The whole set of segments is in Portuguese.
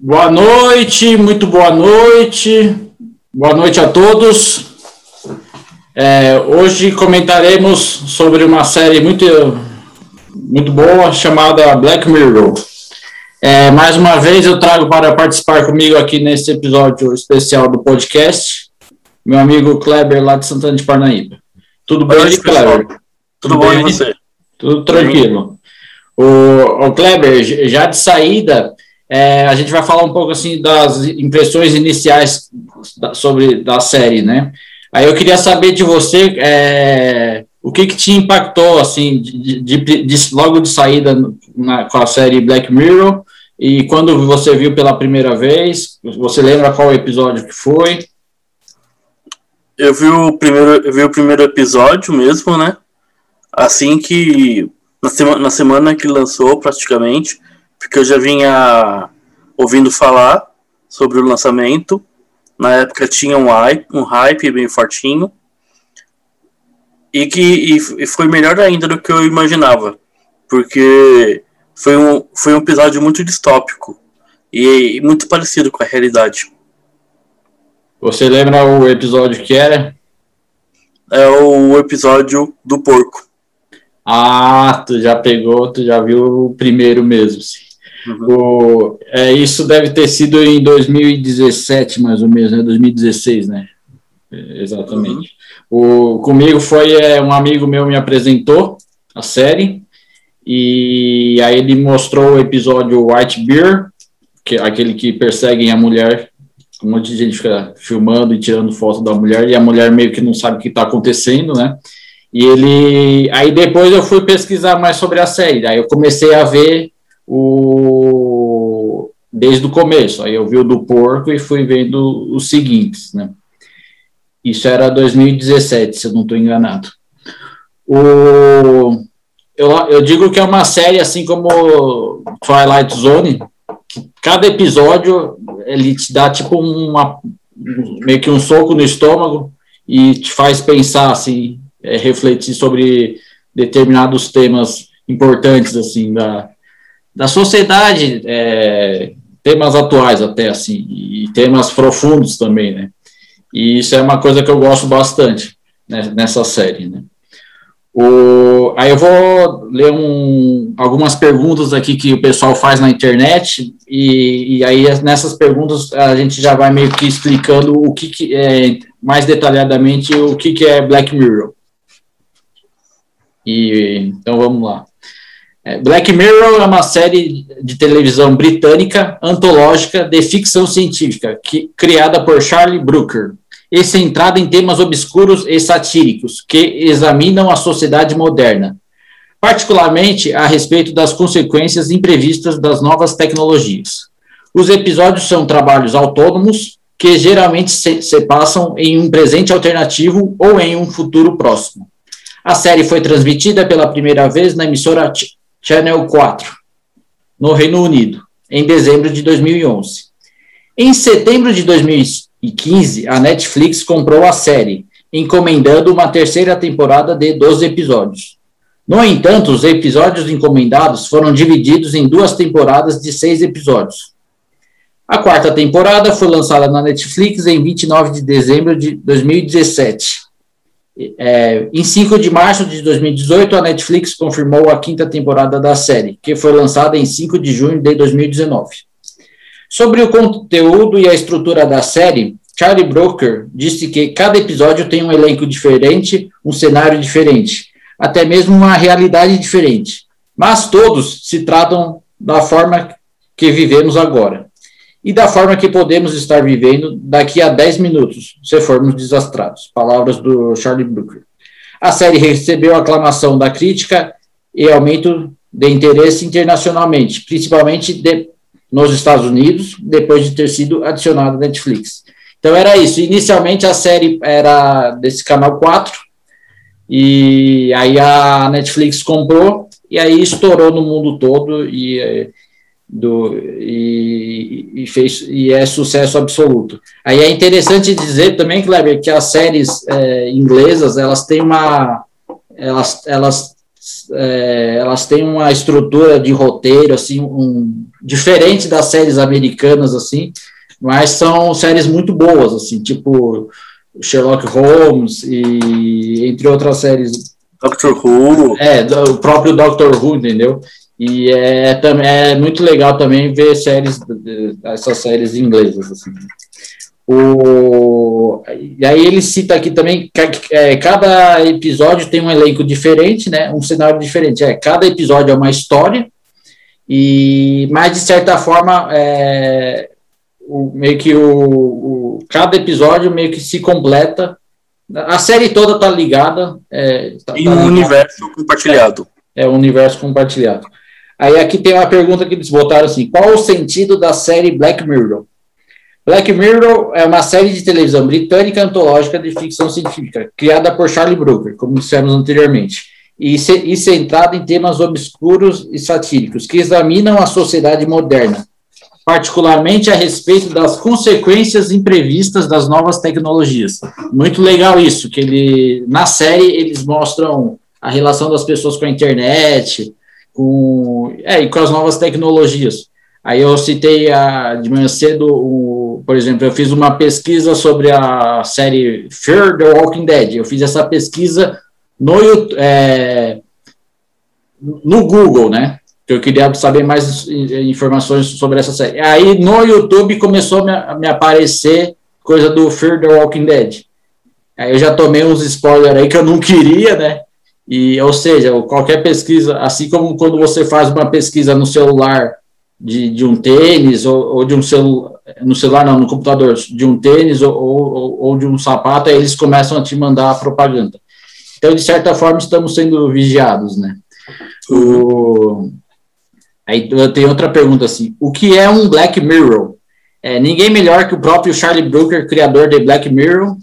Boa noite, muito boa noite. Boa noite a todos. É, hoje comentaremos sobre uma série muito, muito boa chamada Black Mirror. É, mais uma vez eu trago para participar comigo aqui nesse episódio especial do podcast meu amigo Kleber lá de Santana de Parnaíba. Tudo bem, noite, Kleber? Tudo, Tudo bom e você? Tudo tranquilo. O, o Kleber, já de saída, é, a gente vai falar um pouco assim das impressões iniciais da, sobre da série, né? Aí eu queria saber de você é, o que, que te impactou assim de, de, de, logo de saída na, com a série Black Mirror e quando você viu pela primeira vez, você lembra qual episódio que foi? Eu vi o primeiro, eu vi o primeiro episódio mesmo, né? Assim que na semana, na semana que lançou, praticamente, porque eu já vinha ouvindo falar sobre o lançamento. Na época tinha um hype, um hype bem fortinho. E que e, foi melhor ainda do que eu imaginava. Porque foi um, foi um episódio muito distópico e, e muito parecido com a realidade. Você lembra o episódio que era? É o episódio do porco. Ah, tu já pegou, tu já viu o primeiro mesmo. Sim. Uhum. O, é, isso deve ter sido em 2017, mais ou menos, né? 2016, né? É, exatamente. Uhum. O, comigo foi é, um amigo meu me apresentou a série e aí ele mostrou o episódio White Bear, que é aquele que perseguem a mulher. Um monte de gente fica filmando e tirando foto da mulher e a mulher meio que não sabe o que está acontecendo, né? E ele. Aí depois eu fui pesquisar mais sobre a série. Aí eu comecei a ver o. Desde o começo. Aí eu vi o do porco e fui vendo os seguintes, né? Isso era 2017, se eu não estou enganado. O, eu, eu digo que é uma série assim como Twilight Zone, que cada episódio ele te dá tipo uma meio que um soco no estômago e te faz pensar assim é, refletir sobre determinados temas importantes assim da, da sociedade, é, temas atuais até assim e temas profundos também, né? E isso é uma coisa que eu gosto bastante né, nessa série, né? O, aí eu vou ler um, algumas perguntas aqui que o pessoal faz na internet, e, e, aí nessas perguntas a gente já vai meio que explicando o que, que é, mais detalhadamente o que, que é Black Mirror. E, então vamos lá. É, Black Mirror é uma série de televisão britânica antológica de ficção científica que, criada por Charlie Brooker e centrada em temas obscuros e satíricos que examinam a sociedade moderna, particularmente a respeito das consequências imprevistas das novas tecnologias. Os episódios são trabalhos autônomos que geralmente se, se passam em um presente alternativo ou em um futuro próximo. A série foi transmitida pela primeira vez na emissora Channel 4, no Reino Unido, em dezembro de 2011. Em setembro de 2015, a Netflix comprou a série, encomendando uma terceira temporada de 12 episódios. No entanto, os episódios encomendados foram divididos em duas temporadas de seis episódios. A quarta temporada foi lançada na Netflix em 29 de dezembro de 2017 é, em 5 de março de 2018, a Netflix confirmou a quinta temporada da série, que foi lançada em 5 de junho de 2019. Sobre o conteúdo e a estrutura da série, Charlie Brooker disse que cada episódio tem um elenco diferente, um cenário diferente, até mesmo uma realidade diferente, mas todos se tratam da forma que vivemos agora e da forma que podemos estar vivendo daqui a 10 minutos, se formos desastrados. Palavras do Charlie Brooker. A série recebeu aclamação da crítica e aumento de interesse internacionalmente, principalmente de, nos Estados Unidos, depois de ter sido adicionada à Netflix. Então era isso. Inicialmente a série era desse canal 4, e aí a Netflix comprou, e aí estourou no mundo todo, e do, e, e, fez, e é sucesso absoluto. Aí é interessante dizer também, Kleber, que as séries é, inglesas, elas têm uma, elas, elas é, elas têm uma estrutura de roteiro assim um, diferente das séries americanas assim, mas são séries muito boas assim, tipo Sherlock Holmes e entre outras séries. Doctor Who. É, o próprio Doctor Who, entendeu? E é, também, é muito legal também ver séries, essas séries inglesas. Assim. O, e aí ele cita aqui também que é, cada episódio tem um elenco diferente, né? Um cenário diferente. É, cada episódio é uma história, e mas de certa forma é, o, meio que o, o, cada episódio meio que se completa. A série toda tá ligada. É, tá, em tá um universo compartilhado. É, é um universo compartilhado. Aí aqui tem uma pergunta que eles botaram assim: qual o sentido da série Black Mirror? Black Mirror é uma série de televisão britânica antológica de ficção científica, criada por Charlie Brooker, como dissemos anteriormente, e, e centrada em temas obscuros e satíricos que examinam a sociedade moderna, particularmente a respeito das consequências imprevistas das novas tecnologias. Muito legal isso, que ele na série eles mostram a relação das pessoas com a internet, com, é, e com as novas tecnologias. Aí eu citei a, de manhã cedo, o, por exemplo, eu fiz uma pesquisa sobre a série Fear the Walking Dead. Eu fiz essa pesquisa no, é, no Google, né? Que eu queria saber mais informações sobre essa série. Aí no YouTube começou a me, me aparecer coisa do Fear the Walking Dead. Aí eu já tomei uns spoilers aí que eu não queria, né? E, ou seja, qualquer pesquisa, assim como quando você faz uma pesquisa no celular de, de um tênis ou, ou de um celular, no celular não, no computador, de um tênis ou, ou, ou de um sapato, aí eles começam a te mandar a propaganda. Então, de certa forma, estamos sendo vigiados, né? O... Aí tem outra pergunta assim: o que é um Black Mirror? É, ninguém melhor que o próprio Charlie Brooker, criador de Black Mirror,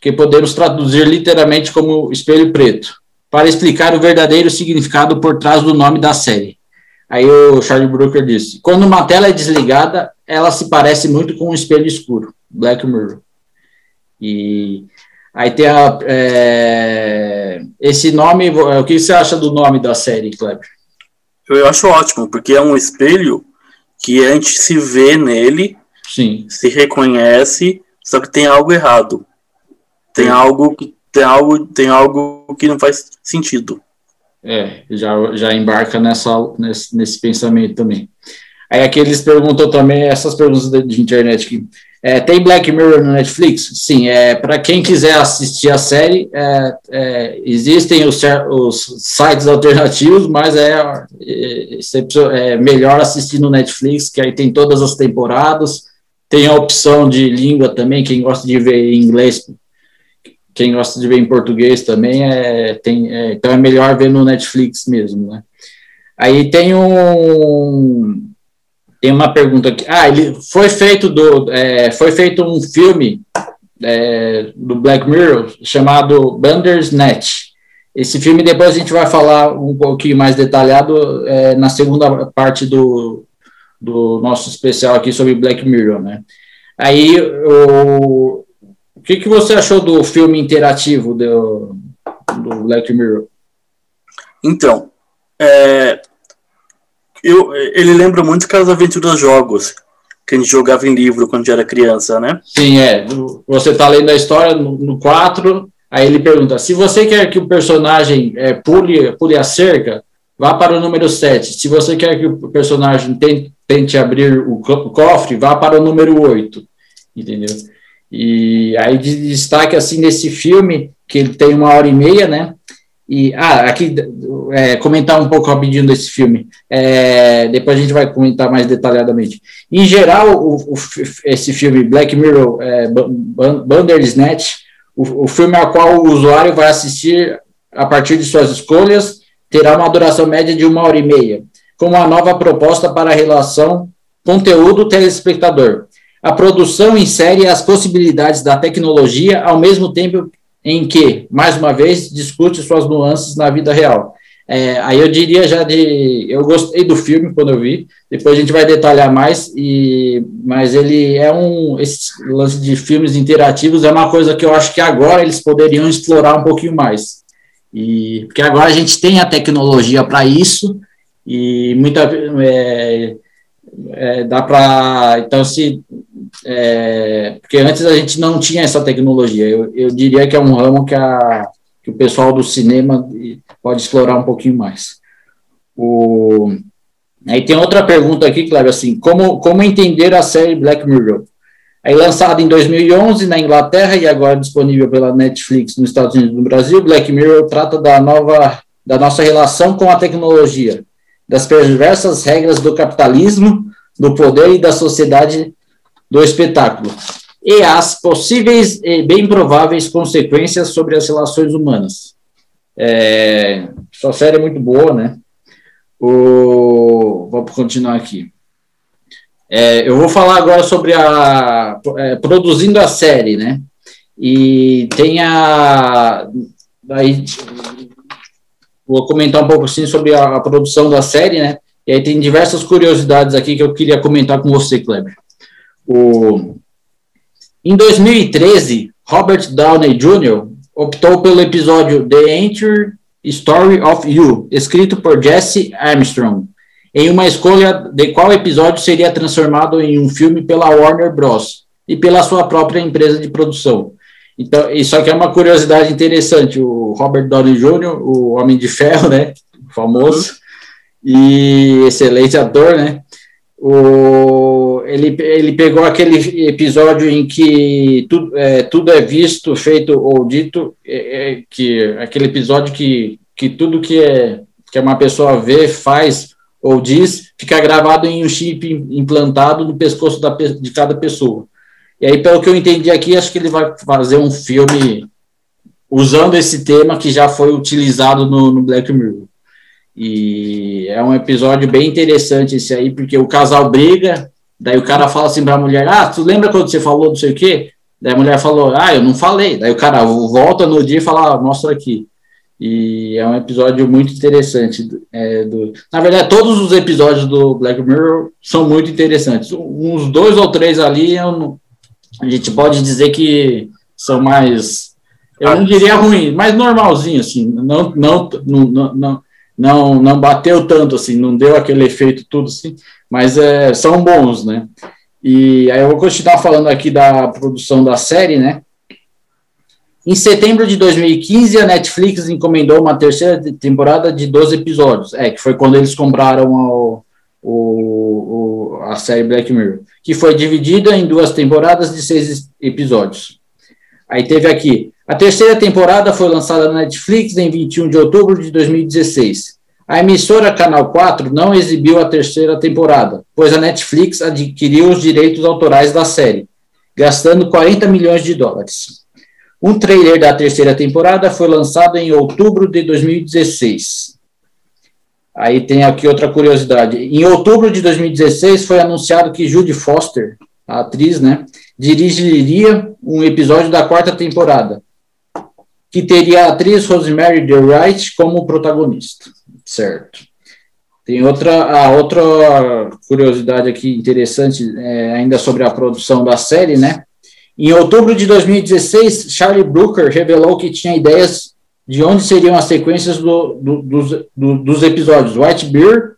que podemos traduzir literalmente como espelho preto, para explicar o verdadeiro significado por trás do nome da série. Aí o Charlie Brooker disse: quando uma tela é desligada, ela se parece muito com um espelho escuro, Black Mirror. E aí tem a, é, esse nome. O que você acha do nome da série, Kleber? Eu acho ótimo, porque é um espelho que a gente se vê nele, Sim. se reconhece, só que tem algo errado. Tem Sim. algo que tem algo, tem algo que não faz sentido. É, já, já embarca nessa, nesse, nesse pensamento também. Aí aqui eles perguntam também essas perguntas de, de internet aqui. É, tem Black Mirror no Netflix? Sim, é, para quem quiser assistir a série, é, é, existem os, os, sites alternativos, mas é, é, é, melhor assistir no Netflix, que aí tem todas as temporadas, tem a opção de língua também, quem gosta de ver em inglês quem gosta de ver em português também é, tem, é, então é melhor ver no Netflix mesmo, né? Aí tem um tem uma pergunta aqui. Ah, ele foi feito do é, foi feito um filme é, do Black Mirror chamado Bandersnatch. Esse filme depois a gente vai falar um pouquinho mais detalhado é, na segunda parte do, do nosso especial aqui sobre Black Mirror, né? Aí o, que, que você achou do filme interativo do, do Black Mirror? Então, é, eu, ele lembra muito aquelas aventuras jogos que a gente jogava em livro quando era criança, né? Sim, é. Você tá lendo a história no, no 4, aí ele pergunta: se você quer que o personagem é, pule, pule a cerca, vá para o número 7. Se você quer que o personagem tente, tente abrir o, o cofre, vá para o número 8. Entendeu? E aí de destaque assim nesse filme, que ele tem uma hora e meia, né? E ah, aqui é, comentar um pouco rapidinho desse filme. É, depois a gente vai comentar mais detalhadamente. Em geral, o, o, esse filme Black Mirror, é, Bandersnatch, o, o filme ao qual o usuário vai assistir a partir de suas escolhas, terá uma duração média de uma hora e meia, com uma nova proposta para a relação conteúdo-telespectador. A produção insere as possibilidades da tecnologia ao mesmo tempo em que, mais uma vez, discute suas nuances na vida real. É, aí eu diria já de. Eu gostei do filme quando eu vi, depois a gente vai detalhar mais, e, mas ele é um. Esse lance de filmes interativos é uma coisa que eu acho que agora eles poderiam explorar um pouquinho mais. E, porque agora a gente tem a tecnologia para isso, e muita. É, é, dá para. Então, se. É, porque antes a gente não tinha essa tecnologia. Eu, eu diria que é um ramo que, a, que o pessoal do cinema pode explorar um pouquinho mais. O, aí tem outra pergunta aqui, claro, assim, como, como entender a série Black Mirror? Aí lançada em 2011 na Inglaterra e agora disponível pela Netflix nos Estados Unidos e no Brasil, Black Mirror trata da nova da nossa relação com a tecnologia, das perversas regras do capitalismo, do poder e da sociedade do espetáculo, e as possíveis e bem prováveis consequências sobre as relações humanas. É, sua série é muito boa, né? O, vamos continuar aqui. É, eu vou falar agora sobre a é, produzindo a série, né? E tem a aí vou comentar um pouco assim sobre a, a, produção da série, né? E aí tem diversas curiosidades aqui que eu queria comentar com você, Kleber. O, em 2013, Robert Downey Jr. optou pelo episódio The Enter Story of You, escrito por Jesse Armstrong, em uma escolha de qual episódio seria transformado em um filme pela Warner Bros. e pela sua própria empresa de produção. Então, isso aqui é uma curiosidade interessante. O Robert Downey Jr., o Homem de Ferro, né, famoso, e excelente ator, né, o, ele, ele pegou aquele episódio em que tudo é, tudo é visto, feito ou dito, é, é, que aquele episódio que, que tudo que é que uma pessoa vê, faz ou diz, fica gravado em um chip implantado no pescoço da, de cada pessoa. E aí, pelo que eu entendi aqui, acho que ele vai fazer um filme usando esse tema que já foi utilizado no, no Black Mirror. E é um episódio bem interessante esse aí, porque o casal briga, daí o cara fala assim para a mulher: Ah, tu lembra quando você falou não sei o quê? Daí a mulher falou: Ah, eu não falei. Daí o cara volta no dia e fala: ah, Mostra aqui. E é um episódio muito interessante. É, do... Na verdade, todos os episódios do Black Mirror são muito interessantes. Uns dois ou três ali, não... a gente pode dizer que são mais. Eu não diria ruim, mas normalzinho, assim. Não, não, não, não, não, não bateu tanto, assim, não deu aquele efeito tudo, assim. Mas é, são bons, né? E aí eu vou continuar falando aqui da produção da série, né? Em setembro de 2015, a Netflix encomendou uma terceira temporada de 12 episódios, é, que foi quando eles compraram o, o, a série Black Mirror, que foi dividida em duas temporadas de seis episódios. Aí teve aqui, a terceira temporada foi lançada na Netflix em 21 de outubro de 2016. A emissora Canal 4 não exibiu a terceira temporada, pois a Netflix adquiriu os direitos autorais da série, gastando 40 milhões de dólares. Um trailer da terceira temporada foi lançado em outubro de 2016. Aí tem aqui outra curiosidade. Em outubro de 2016 foi anunciado que Judy Foster, a atriz, né, dirigiria um episódio da quarta temporada, que teria a atriz Rosemary DeWright como protagonista. Certo. Tem outra, a outra curiosidade aqui interessante, é, ainda sobre a produção da série, né? Em outubro de 2016, Charlie Brooker revelou que tinha ideias de onde seriam as sequências do, do, dos, do, dos episódios. White Bear,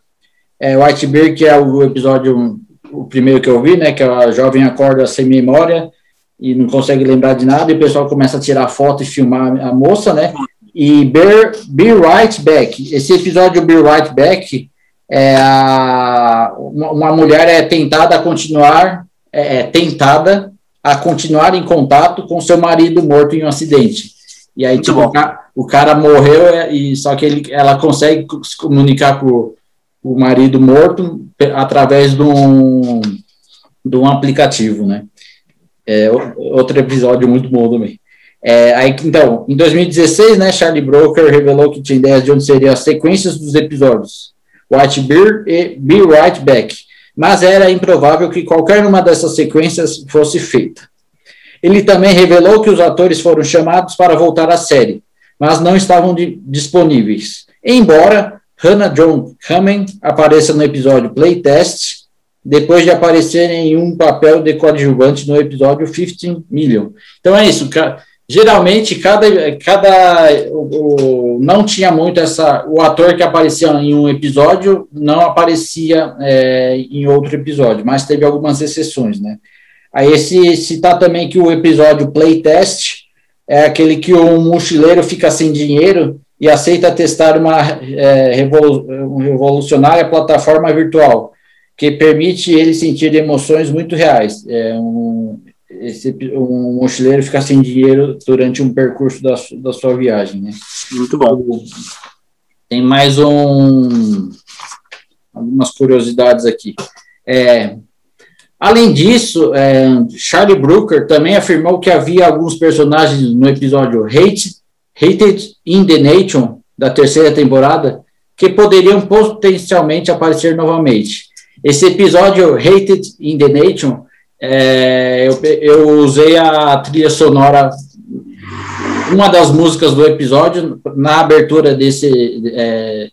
é, White Bear, que é o episódio, o primeiro que eu vi, né, que a jovem acorda sem memória e não consegue lembrar de nada, e o pessoal começa a tirar foto e filmar a moça, né, e Bear, Be Right Back. Esse episódio Be Right Back, é a, uma, mulher é tentada a continuar, é, é tentada a continuar em contato com seu marido morto em um acidente. E aí, tipo, o cara, morreu, é, e só que ele, ela consegue se comunicar com o marido morto através de um, de um aplicativo, né? É, outro episódio muito bom também. É, aí, então, em 2016, né, Charlie Broker revelou que tinha ideias de onde seriam as sequências dos episódios White Bear e Be Right Back, mas era improvável que qualquer uma dessas sequências fosse feita. Ele também revelou que os atores foram chamados para voltar à série, mas não estavam disponíveis. Embora Hannah John Kamen apareça no episódio Playtest, depois de aparecer em um papel de coadjuvante no episódio 15 Million. Então é isso, geralmente cada, cada o, o, não tinha muito essa o ator que aparecia em um episódio não aparecia é, em outro episódio, mas teve algumas exceções, né? Aí esse citar também que o episódio Playtest é aquele que o mochileiro fica sem dinheiro e aceita testar uma é, revolucionária plataforma virtual que permite ele sentir emoções muito reais. É um, esse, um mochileiro ficar sem dinheiro durante um percurso da, da sua viagem. Né? Muito bom. Tem mais um algumas curiosidades aqui. É, além disso, é, Charlie Brooker também afirmou que havia alguns personagens no episódio Hate, Hated in the Nation da terceira temporada que poderiam potencialmente aparecer novamente. Esse episódio Hated in the Nation é, eu, eu usei a trilha sonora, uma das músicas do episódio, na abertura desse. É,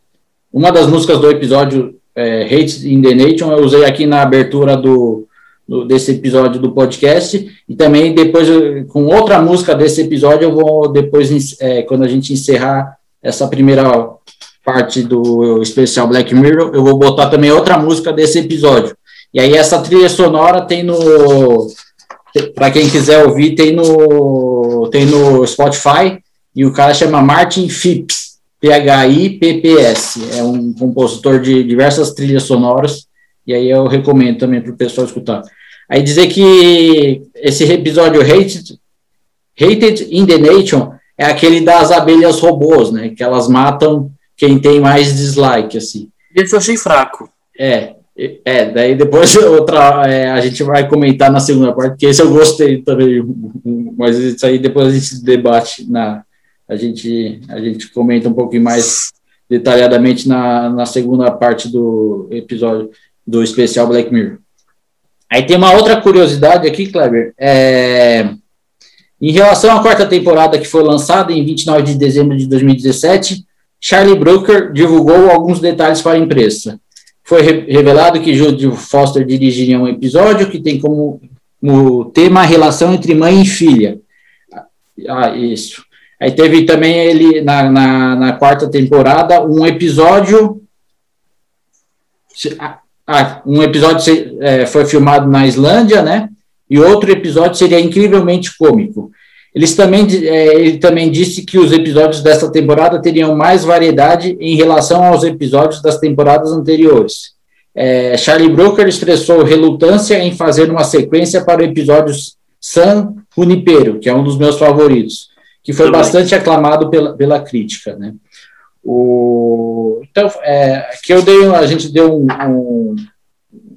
uma das músicas do episódio é, Hate in the Nation, eu usei aqui na abertura do, do, desse episódio do podcast, e também depois, com outra música desse episódio, eu vou depois, é, quando a gente encerrar essa primeira parte do especial Black Mirror, eu vou botar também outra música desse episódio. E aí essa trilha sonora tem no para quem quiser ouvir tem no tem no Spotify e o cara chama Martin Phipps, P H I P P S. É um compositor de diversas trilhas sonoras e aí eu recomendo também para o pessoal escutar. Aí dizer que esse episódio Hated, Hated in the Nation é aquele das abelhas robôs, né? Que elas matam quem tem mais dislike, assim. Esse eu achei fraco. É, é, daí depois outra, é, a gente vai comentar na segunda parte, porque esse eu gostei também, mas isso aí depois a gente debate, na, a, gente, a gente comenta um pouquinho mais detalhadamente na, na segunda parte do episódio do especial Black Mirror. Aí tem uma outra curiosidade aqui, Kleber, é, em relação à quarta temporada que foi lançada em 29 de dezembro de 2017, Charlie Brooker divulgou alguns detalhes para a imprensa foi revelado que Jude Foster dirigiria um episódio que tem como, tema a relação entre mãe e filha. Ah, isso. Aí teve também ele, na, na, na quarta temporada, um episódio. Ah, ah, um episódio é, foi filmado na Islândia, né? E outro episódio seria incrivelmente cômico. Eles também, é, ele também disse que os episódios desta temporada teriam mais variedade em relação aos episódios das temporadas anteriores. É, Charlie Brooker expressou relutância em fazer uma sequência para o episódio San Junipero, que é um dos meus favoritos, que foi Também. bastante aclamado pela, pela crítica, né? O, então, é, que eu dei, a gente deu um, um,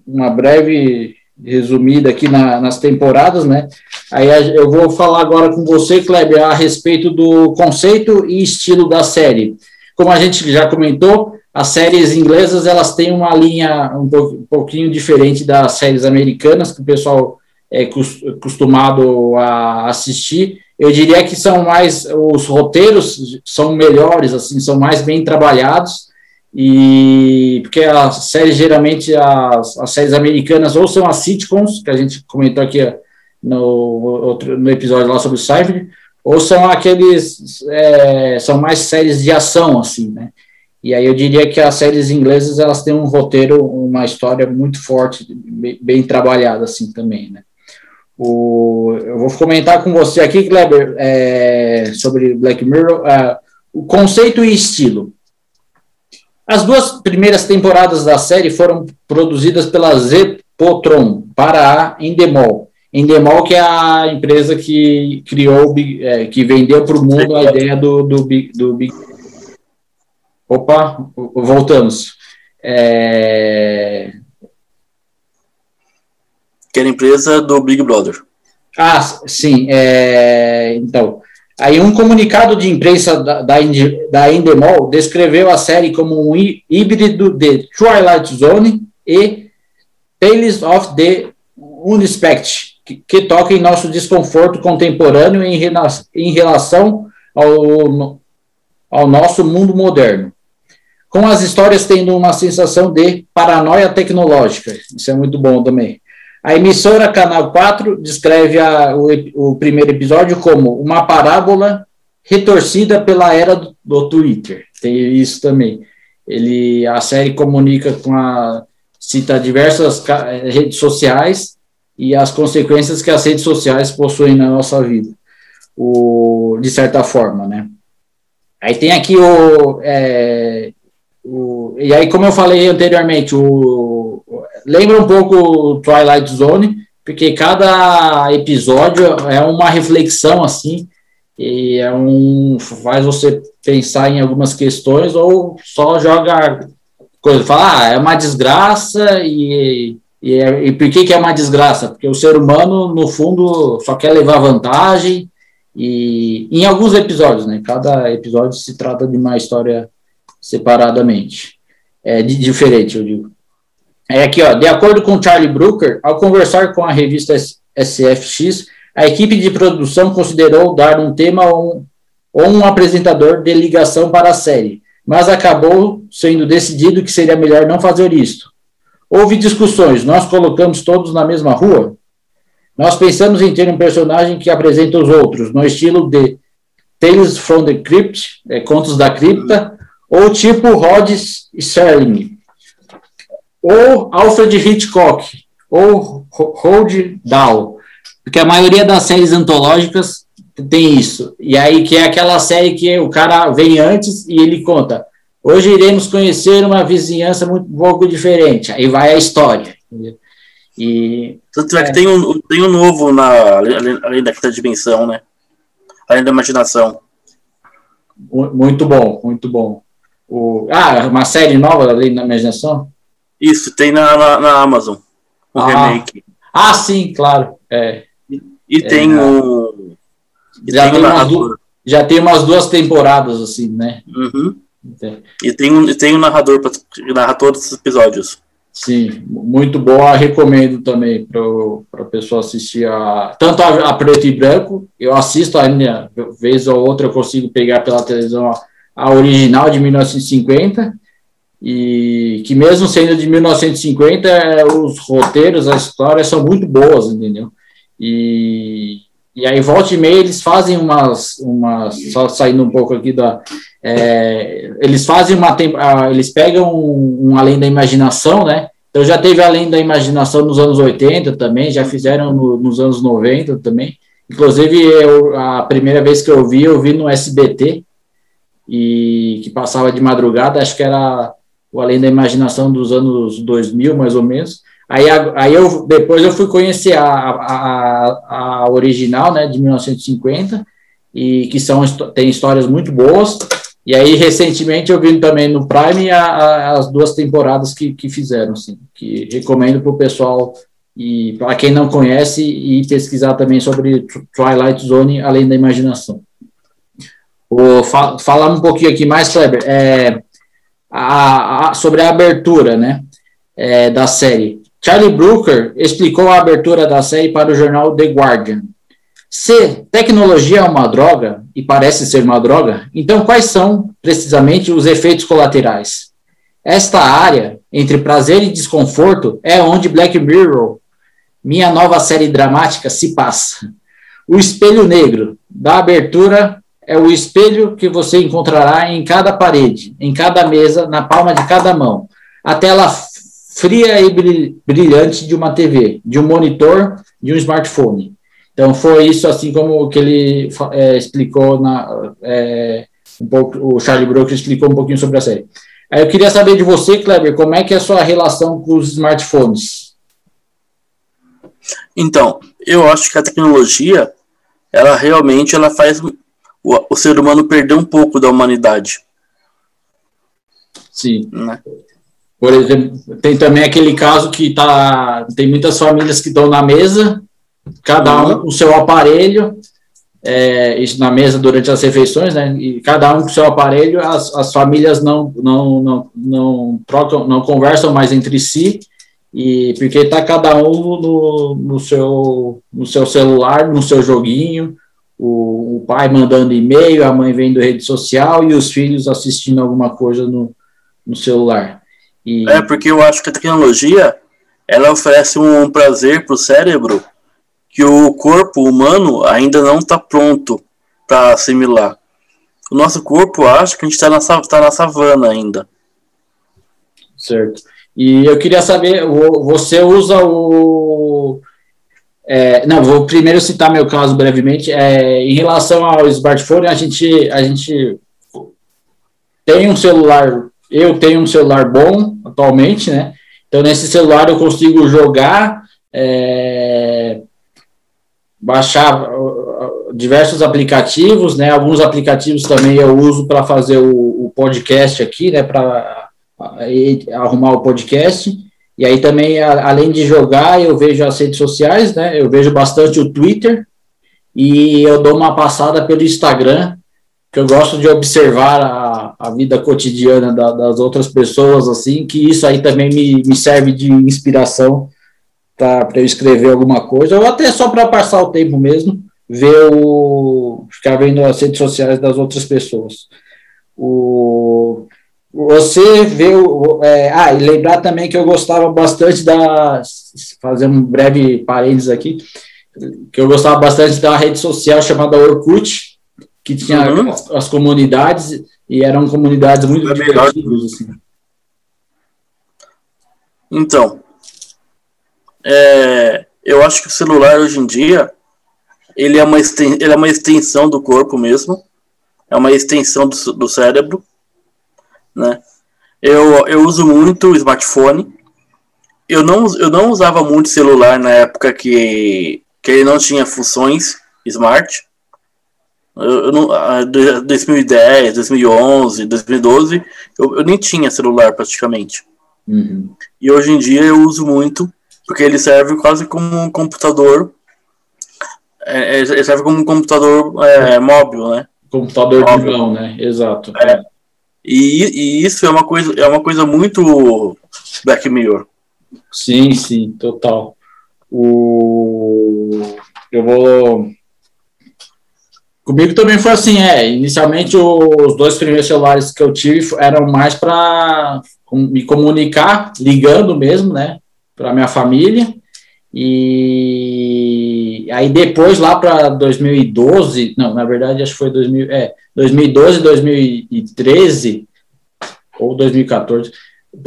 uma breve resumida aqui na, nas temporadas, né? Aí eu vou falar agora com você, Kleber, a respeito do conceito e estilo da série. Como a gente já comentou, as séries inglesas elas têm uma linha um, pouquinho diferente das séries americanas que o pessoal é acostumado a assistir. Eu diria que são mais os roteiros são melhores, assim, são mais bem trabalhados e porque as séries geralmente as, as séries americanas ou são as sitcoms que a gente comentou aqui no outro no episódio lá sobre o Seinfeld ou são aqueles é, são mais séries de ação assim né? E aí eu diria que as séries inglesas elas têm um roteiro uma história muito forte bem, bem trabalhada assim também né? O, eu vou comentar com você aqui Kleber é, sobre Black Mirror é, o conceito e estilo as duas primeiras temporadas da série foram produzidas pela Zepotron para a Endemol. Endemol que é a empresa que criou, é, que vendeu para o mundo a ideia do, do, do Big... Opa, voltamos. É... Que era a empresa do Big Brother. Ah, sim. É... Então, Aí um comunicado de imprensa da, da, da Endemol descreveu a série como um híbrido de Twilight Zone e Tales of the Unexpected, que, que toca em nosso desconforto contemporâneo em, em relação ao, ao nosso mundo moderno. Com as histórias tendo uma sensação de paranoia tecnológica, isso é muito bom também. A emissora Canal 4 descreve a, o, o, primeiro episódio como uma parábola retorcida pela era do, do, Twitter. Tem isso também. Ele, a série comunica com a cita diversas redes sociais e as consequências que as redes sociais possuem na nossa vida, o, de certa forma, né? Aí tem aqui o, é, o, e aí como eu falei anteriormente, o, lembra um pouco Twilight Zone, porque cada episódio é uma reflexão assim e é um faz você pensar em algumas questões ou só joga coisa, fala, ah, é uma desgraça e e, é, e por que, que é uma desgraça? Porque o ser humano, no fundo, só quer levar vantagem, e em alguns episódios, né? Cada episódio se trata de uma história separadamente. É de, diferente, eu digo. É aqui, ó. De acordo com Charlie Brooker, ao conversar com a revista SFX, a equipe de produção considerou dar um tema ou um, um apresentador de ligação para a série, mas acabou sendo decidido que seria melhor não fazer isso. Houve discussões, nós colocamos todos na mesma rua? Nós pensamos em ter um personagem que apresenta os outros, no estilo de Tales from the Crypt, é, Contos da Cripta, ou tipo Rod Serling, ou Alfred Hitchcock, ou Roald Dahl, porque a maioria das séries antológicas tem isso. E aí que é aquela série que o cara vem antes e ele conta Hoje iremos conhecer uma vizinhança muito um pouco diferente. Aí vai a história. Entendeu? E, Tanto é, é, que tem um, tem um novo na, além, além da quinta dimensão, né? Além da imaginação. Muito bom, muito bom. O, ah, uma série nova além da imaginação? Isso, tem na, na, na Amazon. Um ah, remake. Ah, sim, claro. É, e, e é, tem o. já, tem, umas duas, já tem umas duas temporadas, assim, né? Uhum. E tem um, tem um narrador para narrar todos os episódios. Sim, muito boa, recomendo também para a pessoa assistir a tanto a, a, preto e branco, eu assisto ainda, vez ou outra eu consigo pegar pela televisão a, a, original de 1950, e que mesmo sendo de 1950, é, os roteiros, as histórias são muito boas, entendeu? E, e aí, volta e meia, eles fazem umas, umas só saindo um pouco aqui da, é, eles fazem uma eles pegam um, um, além da imaginação, né? Então já teve além da imaginação nos anos 80 também, já fizeram no, nos anos 90 também. Inclusive, eu, a primeira vez que eu vi, eu vi no SBT, e que passava de madrugada, acho que era o Além da Imaginação dos anos 2000, mais ou menos. Aí, aí eu, depois eu fui conhecer a, a, a original, né, de 1950, e que são, tem histórias muito boas, e aí, recentemente, eu vi também no Prime a, a, as duas temporadas que, que fizeram, assim, que recomendo para o pessoal e para quem não conhece e pesquisar também sobre Twilight Zone, além da imaginação. Fa falar um pouquinho aqui mais, Kleber, é, a, a, sobre a abertura né, é, da série. Charlie Brooker explicou a abertura da série para o jornal The Guardian. Se tecnologia é uma droga, e parece ser uma droga, então quais são, precisamente, os efeitos colaterais? Esta área, entre prazer e desconforto, é onde Black Mirror, minha nova série dramática, se passa. O espelho negro da abertura é o espelho que você encontrará em cada parede, em cada mesa, na palma de cada mão. A tela fria e brilhante de uma TV, de um monitor, de um smartphone. Então foi isso assim como que ele é, explicou na é, um pouco o Charlie Brooker explicou um pouquinho sobre a série. Aí eu queria saber de você, Kleber, como é que é a sua relação com os smartphones? Então, eu acho que a tecnologia, ela realmente ela faz o, o ser humano perder um pouco da humanidade. Sim. Né? Por exemplo, tem também aquele caso que tá, tem muitas famílias que estão na mesa cada um com o seu aparelho, é, isso na mesa durante as refeições, né? E cada um com o seu aparelho, as, as famílias não, não, não, não trocam, não conversam mais entre si, e porque está cada um no, no, seu, no seu celular, no seu joguinho, o, o pai mandando e-mail, a mãe vendo rede social e os filhos assistindo alguma coisa no, no celular. E... É, porque eu acho que a tecnologia ela oferece um prazer para o cérebro que o corpo humano ainda não está pronto para assimilar. O nosso corpo acha que a gente está na, tá na savana ainda. Certo. E eu queria saber, você usa o. É, não, vou primeiro citar meu caso brevemente. É, em relação ao smartphone, a gente, a gente tem um celular, eu tenho um celular bom atualmente, né? Então, nesse celular eu consigo jogar, é, baixar diversos aplicativos, né? Alguns aplicativos também eu uso para fazer o, o, podcast aqui, né? Para arrumar o podcast. E aí também, a, além de jogar, eu vejo as redes sociais, né? Eu vejo bastante o Twitter e eu dou uma passada pelo Instagram, que eu gosto de observar a, a vida cotidiana da, das outras pessoas, assim, que isso aí também me, me serve de inspiração para eu escrever alguma coisa, ou até só para passar o tempo mesmo, ver o. ficar vendo as redes sociais das outras pessoas. O, você vê. É, ah, e lembrar também que eu gostava bastante da. Fazer um breve parênteses aqui, que eu gostava bastante da rede social chamada Orkut, que tinha uhum. as, as, comunidades e eram comunidades muito é divertidas. Assim. Então, é, eu acho que o celular hoje em dia ele é uma, ele é uma extensão do corpo mesmo, é uma extensão do, do cérebro, né? Eu, eu uso muito o smartphone. Eu não, eu não usava muito celular na época que, que ele não tinha funções smart. Eu, eu não, 2010, 2011, 2012, eu, eu nem tinha celular praticamente. Uhum. E hoje em dia eu uso muito, porque ele serve quase como um computador. É, é ele serve como um computador é, móvel, né? Computador móvel. de mão, né? Exato. É. E, e isso é uma coisa, é uma coisa muito Black Mirror. Sim, sim, total. O... Eu vou Comigo também foi assim, é. Inicialmente, os dois primeiros celulares que eu tive eram mais para me comunicar, ligando mesmo, né, para minha família. E aí depois, lá para 2012, não, na verdade, acho que foi 2000, é, 2012, 2013, ou 2014,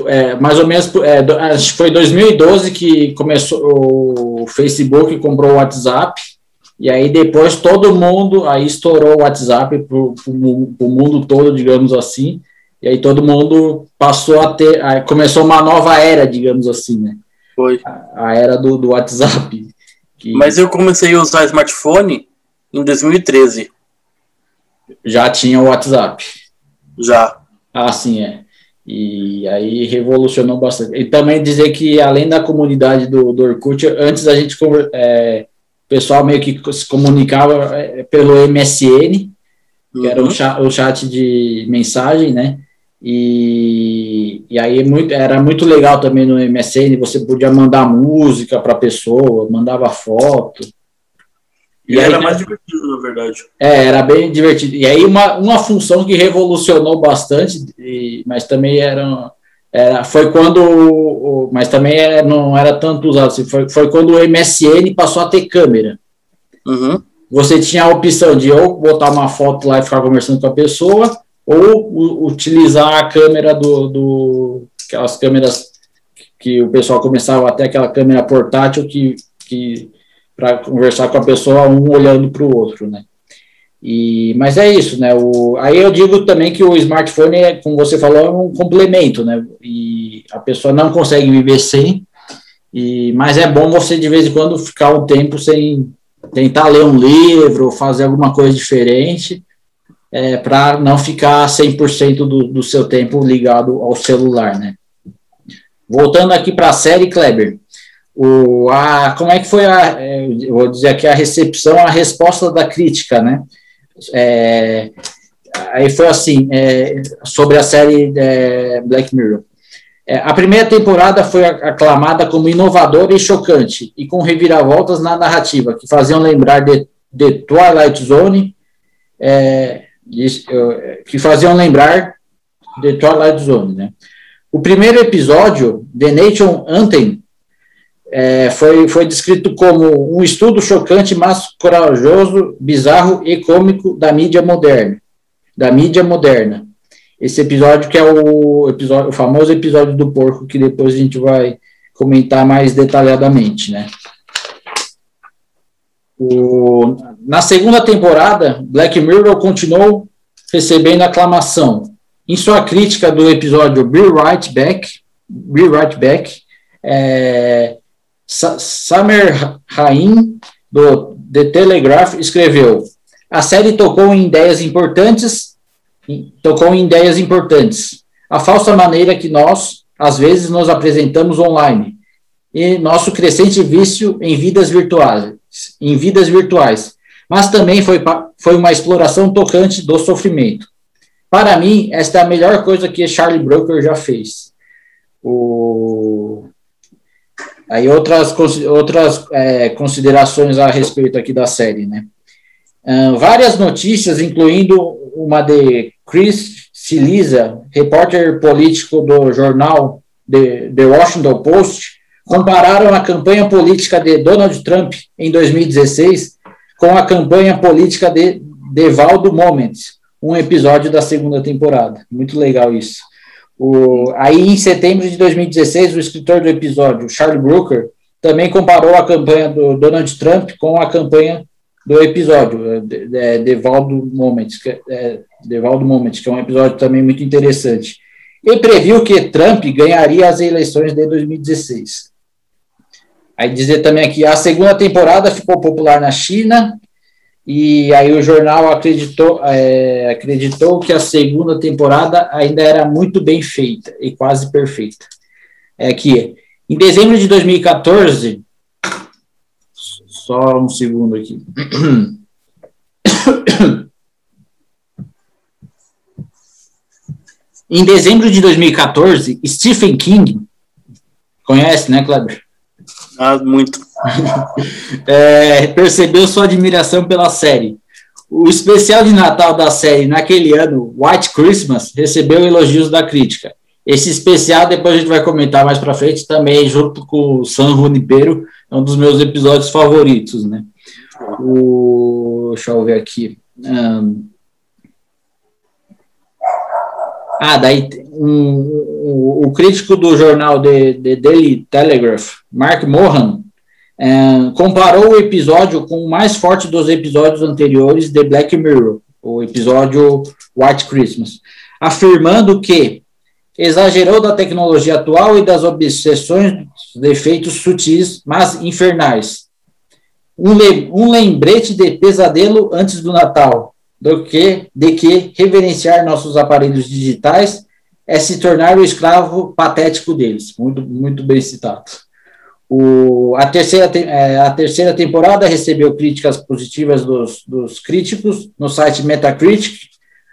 é, mais ou menos, é, acho que foi 2012 que começou o Facebook comprou o WhatsApp e aí depois todo mundo, aí estourou o WhatsApp para o mundo todo, digamos assim, e aí todo mundo passou a ter, começou uma nova era, digamos assim, né? Foi. A, a era do, do WhatsApp. Que... Mas eu comecei a usar smartphone em 2013. Já tinha o WhatsApp? Já. Ah, sim, é. E aí revolucionou bastante. E também dizer que além da comunidade do, do Orkut, antes a gente é, o pessoal meio que se comunicava é, pelo MSN, que uhum. era o chat, o chat, de mensagem, né? E, e aí muito, era muito legal também no MSN, você podia mandar música para a pessoa, mandava foto. E, e aí, era mais divertido, na verdade. É, era bem divertido. E aí uma, uma função que revolucionou bastante, e, mas também era era, foi quando, mas também é, não era tanto usado, assim, foi, foi quando o MSN passou a ter câmera. Uhum. Você tinha a opção de ou botar uma foto lá e ficar conversando com a pessoa, ou utilizar a câmera do, do, aquelas câmeras que o pessoal começava até aquela câmera portátil que, que para conversar com a pessoa, um olhando para o outro, né? E, mas é isso, né? O, aí eu digo também que o smartphone, é, como você falou, é um complemento, né? E a pessoa não consegue viver sem, e, mas é bom você de vez em quando ficar um tempo sem tentar ler um livro, fazer alguma coisa diferente, é, para não ficar 100% do, do seu tempo ligado ao celular, né? Voltando aqui para a série, Kleber, o, a, como é que foi a, é, vou dizer aqui, a recepção, a resposta da crítica, né? É, aí foi assim, é, sobre a série é, Black Mirror. É, a primeira temporada foi aclamada como inovadora e chocante, e com reviravoltas na narrativa, que faziam lembrar de, de Twilight Zone, é, que faziam lembrar de Twilight Zone. Né? O primeiro episódio, The Nation Anthem, é, foi, foi descrito como um estudo chocante, mas corajoso, bizarro e cômico da mídia moderna. Da mídia moderna. Esse episódio que é o, episódio, o famoso episódio do porco, que depois a gente vai comentar mais detalhadamente, né? O, na segunda temporada, Black Mirror continuou recebendo aclamação. Em sua crítica do episódio Be Right Back, Be Right Back, é, Samer Haim, do The Telegraph, escreveu: A série tocou em ideias importantes, tocou em ideias importantes. A falsa maneira que nós, às vezes, nos apresentamos online e nosso crescente vício em vidas virtuais, em vidas virtuais. Mas também foi, foi uma exploração tocante do sofrimento. Para mim, esta é a melhor coisa que Charlie Brooker já fez. O, Aí outras, outras é, considerações a respeito aqui da série, né? Uh, várias notícias, incluindo uma de Chris Siliza, repórter político do jornal The, The Washington Post, compararam a campanha política de Donald Trump em 2016 com a campanha política de Devaldo Moments, um episódio da segunda temporada. Muito legal isso. O, aí, em setembro de 2016, o escritor do episódio, Charlie Brooker, também comparou a campanha do Donald Trump com a campanha do episódio, é, Devaldo Moments, é, Devaldo Moments, que é um episódio também muito interessante. E previu que Trump ganharia as eleições de 2016. Aí dizer também aqui, a segunda temporada ficou popular na China, e aí o jornal acreditou, é, acreditou que a segunda temporada ainda era muito bem feita e quase perfeita. É que em dezembro de 2014, só um segundo aqui. Em dezembro de 2014, Stephen King, conhece, né, Kleber? Ah, muito. é, percebeu sua admiração pela série. O especial de Natal da série naquele ano, White Christmas, recebeu elogios da crítica. Esse especial, depois a gente vai comentar mais para frente, também junto com o San Junipero, é um dos meus episódios favoritos, né? O, deixa eu ver aqui. Um, ah, daí um, o crítico do jornal The, The Daily Telegraph, Mark Mohan, é, comparou o episódio com o mais forte dos episódios anteriores de Black Mirror, o episódio White Christmas, afirmando que exagerou da tecnologia atual e das obsessões de efeitos sutis, mas infernais. Um, le um lembrete de pesadelo antes do Natal, do que de que reverenciar nossos aparelhos digitais é se tornar o escravo patético deles. Muito, muito bem citado. O, a, terceira, é, a terceira temporada recebeu críticas positivas dos, dos críticos no site Metacritic.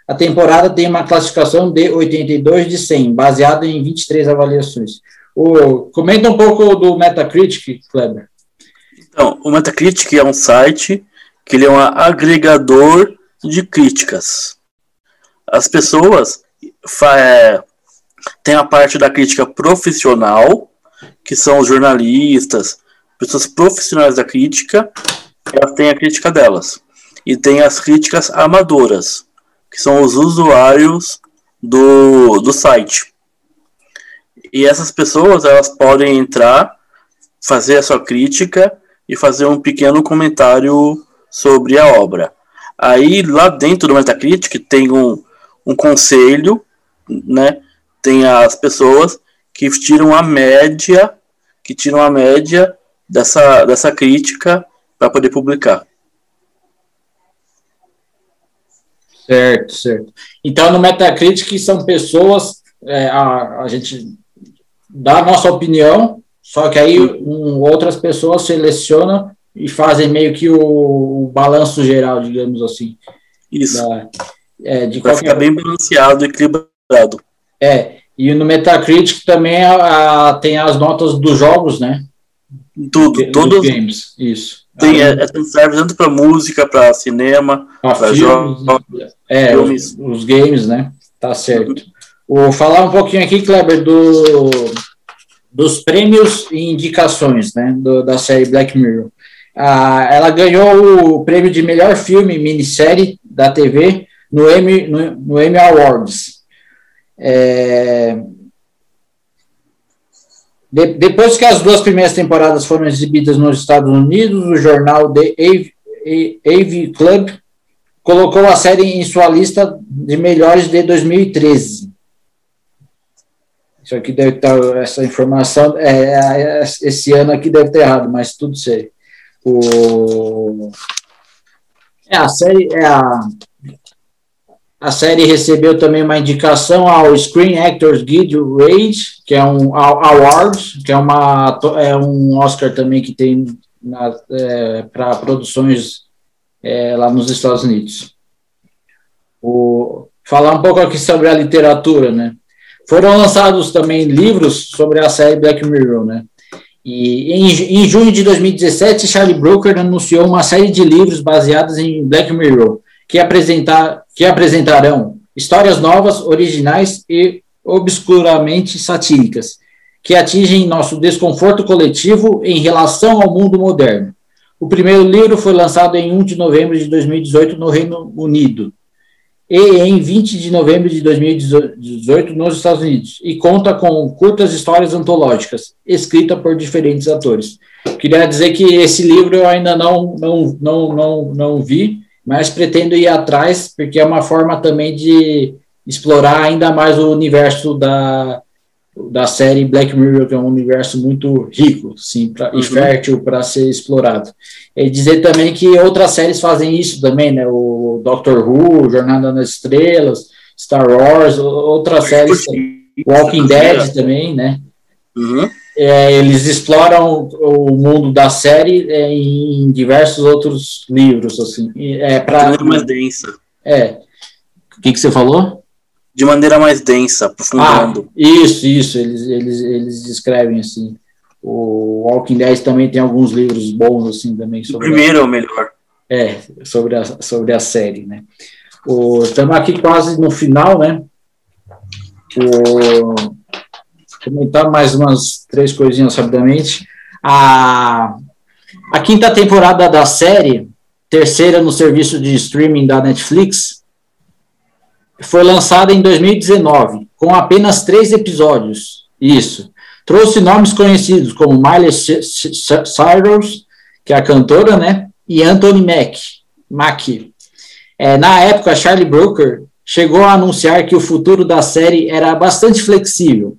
A temporada tem uma classificação de 82 de 100, baseado em 23 avaliações. O, comenta um pouco do Metacritic, Kleber. Então, o Metacritic é um site que ele é um agregador de críticas. As pessoas é, têm a parte da crítica profissional, que são os jornalistas, pessoas profissionais da crítica, elas têm a crítica delas. E tem as críticas amadoras, que são os usuários do, do site. E essas pessoas, elas podem entrar, fazer a sua crítica e fazer um pequeno comentário sobre a obra. Aí, lá dentro do Metacritic, tem um, um conselho, né? Tem as pessoas que tiram a média, que tiram a média dessa, dessa crítica para poder publicar. Certo, certo. Então, no Metacritic são pessoas, é, a, a gente dá a nossa opinião, só que aí um, outras pessoas selecionam e fazem meio que o, o balanço geral, digamos assim. Isso. Da, é, de Vai qualquer... ficar bem balanceado, equilibrado. É, e no Metacritic também a, a, tem as notas dos jogos, né? Tudo, todos os games, isso. Tem, é, é, serve tanto para música, para cinema, para jogos, é, filmes. Os, os, games, né? Tá certo. Vou falar um pouquinho aqui, Kleber, do dos prêmios e indicações né, do, da série Black Mirror. Ah, ela ganhou o prêmio de melhor filme minissérie da TV no Emmy, no, no Emmy Awards. É, de, depois que as duas primeiras temporadas foram exibidas nos Estados Unidos, o jornal The AV Club colocou a série em sua lista de melhores de 2013. Isso aqui deve estar, essa informação, é, é, esse ano aqui deve ter errado, mas tudo sei. O, é, a série, é a, a série recebeu também uma indicação ao Screen Actors Guild Rage, que é um award, que é, uma, é um Oscar também que tem é, para produções é, lá nos Estados Unidos. O, falar um pouco aqui sobre a literatura, né? Foram lançados também livros sobre a série Black Mirror, né? E em, em junho de 2017, Charlie Brooker anunciou uma série de livros baseados em Black Mirror, que, apresentar, que apresentarão histórias novas, originais e obscuramente satíricas, que atingem nosso desconforto coletivo em relação ao mundo moderno. O primeiro livro foi lançado em 1 de novembro de 2018 no Reino Unido e em 20 de novembro de 2018 nos Estados Unidos, e conta com curtas histórias antológicas, escrita por diferentes atores. Queria dizer que esse livro eu ainda não, não, não, não, não vi, mas pretendo ir atrás, porque é uma forma também de explorar ainda mais o universo da, da série Black Mirror, que é um universo muito rico sim, pra, uhum. e fértil para ser explorado. E dizer também que outras séries fazem isso também, né? O Doctor Who, Jornada nas Estrelas, Star Wars, outras séries, Walking Dead também, né? Uhum. É, eles exploram o mundo da série é, em diversos outros livros, assim. É para mais densa. É. O que, que você falou? De maneira mais densa, aprofundando. Ah, isso, isso. Eles, eles, eles descrevem assim. O Walking Dead também tem alguns livros bons assim também sobre. O primeiro a, é o melhor. É, sobre a, sobre a série, né? Estamos aqui quase no final, né? O, comentar mais umas três coisinhas rapidamente. A, a quinta temporada da série, terceira no serviço de streaming da Netflix, foi lançada em 2019, com apenas três episódios. Isso. Trouxe nomes conhecidos como Miley Cyrus, que é a cantora, né? E Anthony Mack. Mack. É, na época, Charlie Brooker chegou a anunciar que o futuro da série era bastante flexível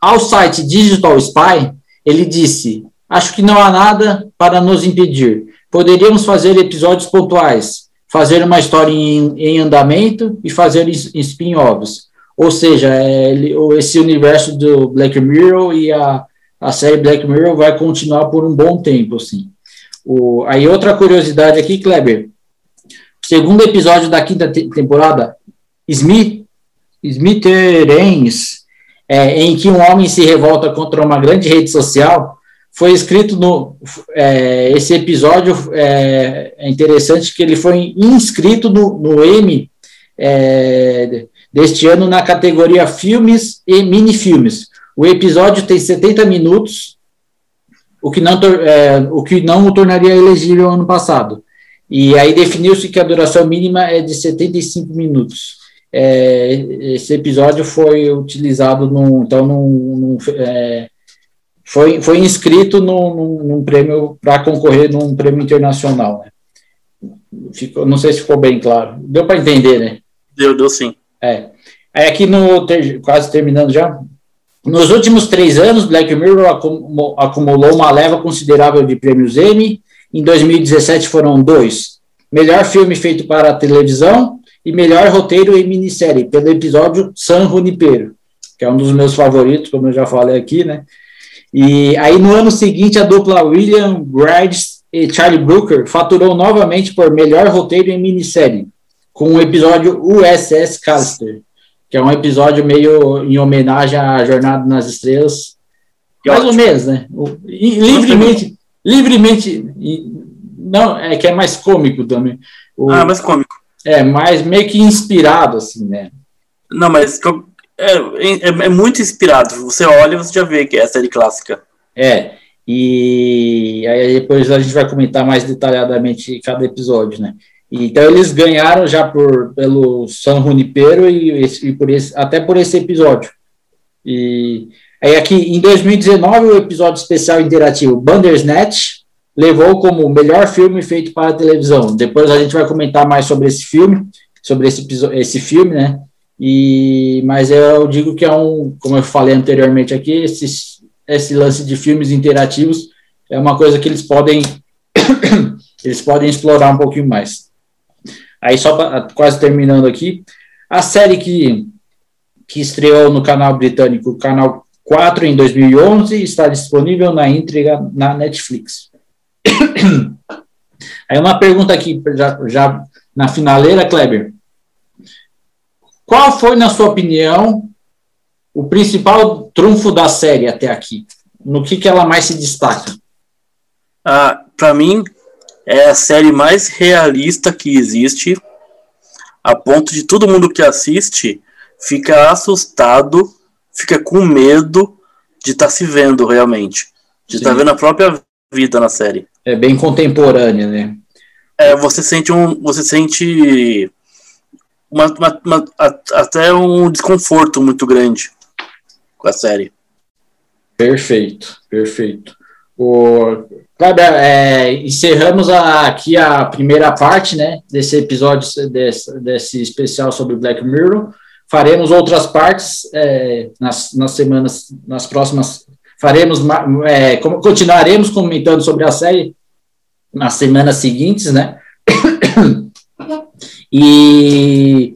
ao site Digital Spy, ele disse: Acho que não há nada para nos impedir. Poderíamos fazer episódios pontuais, fazer uma história em, em andamento e fazer spin-offs. Ou seja, é, esse universo do Black Mirror e a, a série Black Mirror vai continuar por um bom tempo, assim. O, aí outra curiosidade aqui, Kleber. Segundo episódio da quinta te temporada, Smith, Smithereens é, em que um homem se revolta contra uma grande rede social, foi escrito no. É, esse episódio é, é, interessante que ele foi inscrito no, no M é, deste ano na categoria Filmes e Minifilmes. O episódio tem 70 minutos, o que não, é, o, que não o tornaria elegível ano passado. E aí definiu-se que a duração mínima é de 75 minutos é, esse episódio foi utilizado num, então num, num é, foi, foi inscrito num, num, num prêmio para concorrer num prêmio internacional. Né? Ficou, não sei se ficou bem claro. Deu para entender, né? Deu, deu sim. É. Aí aqui no quase terminando já. Nos últimos três anos, Black Mirror acumulou uma leva considerável de prêmios Emmy. Em 2017 foram dois: melhor filme feito para a televisão e melhor roteiro em minissérie, pelo episódio San Junipero, que é um dos meus favoritos, como eu já falei aqui, né? E aí no ano seguinte a dupla William Grides e Charlie Brooker faturou novamente por melhor roteiro em minissérie, com o episódio USS Callister, que é um episódio meio em homenagem à Jornada nas Estrelas, que mais ótimo. ou menos, né? Livremente, livremente, não, é que é mais cômico também. O, ah, mais cômico. É, mais meio que inspirado, assim, né? Não, mas É, é, é, muito inspirado. Você olha e você já vê que é a série clássica. É. E aí depois a gente vai comentar mais detalhadamente cada episódio, né? Então eles ganharam já por, pelo San Junipero e, e por esse, até por esse episódio. E aí aqui em 2019 o episódio especial interativo Bandersnatch levou como o melhor filme feito para televisão. Depois a gente vai comentar mais sobre esse filme, sobre esse, esse filme, né? E, mas eu digo que é um, como eu falei anteriormente aqui, esse, esse lance de filmes interativos é uma coisa que eles podem eles podem explorar um pouquinho mais. Aí só pra, quase terminando aqui, a série que que estreou no canal britânico, canal 4 em 2011, está disponível na íntegra na Netflix. Aí uma pergunta aqui já, já na finaleira, Kleber. Qual foi, na sua opinião, o principal trunfo da série até aqui? No que, que ela mais se destaca? Ah, Para mim, é a série mais realista que existe, a ponto de todo mundo que assiste fica assustado, fica com medo de estar tá se vendo realmente, de estar tá vendo a própria vida na série. É bem contemporânea, né? É, você sente um, você sente uma, uma, uma, até um desconforto muito grande com a série. Perfeito, perfeito. O, é, encerramos a, aqui a primeira parte né, desse episódio, desse, desse especial sobre Black Mirror. Faremos outras partes é, nas, nas semanas, nas próximas. Faremos, é, continuaremos comentando sobre a série nas semanas seguintes, né? E,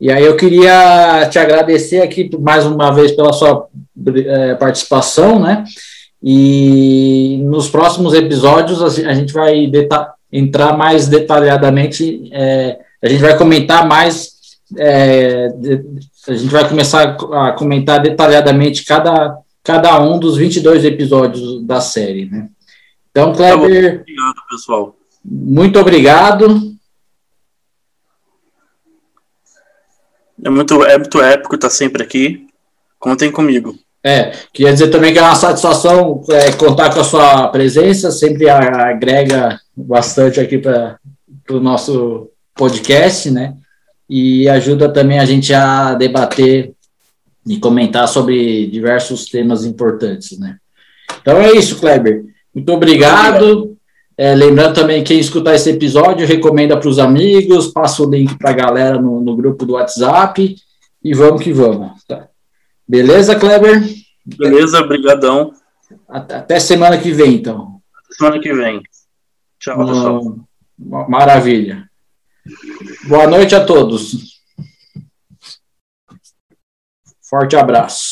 e aí eu queria te agradecer aqui mais uma vez pela sua é, participação, né? E nos próximos episódios a gente vai entrar mais detalhadamente, é, a gente vai comentar mais, é, a gente vai começar a comentar detalhadamente cada, cada um dos 22 episódios da série, né? Então, Kleber. Obrigado, pessoal. Muito obrigado. É muito, é muito épico estar sempre aqui. Contem comigo. É, queria dizer também que é uma satisfação é, contar com a sua presença, sempre agrega bastante aqui para o nosso podcast, né? E ajuda também a gente a debater e comentar sobre diversos temas importantes, né? Então é isso, Kleber. Muito obrigado. É, lembrando também, quem escutar esse episódio, recomenda para os amigos, passa o link para a galera no, no, grupo do WhatsApp e vamos que vamos. Tá? Beleza, Kleber? Beleza, brigadão. Até, até, semana que vem, então. Semana que vem. Tchau, pessoal. Maravilha. Boa noite a todos. Forte abraço.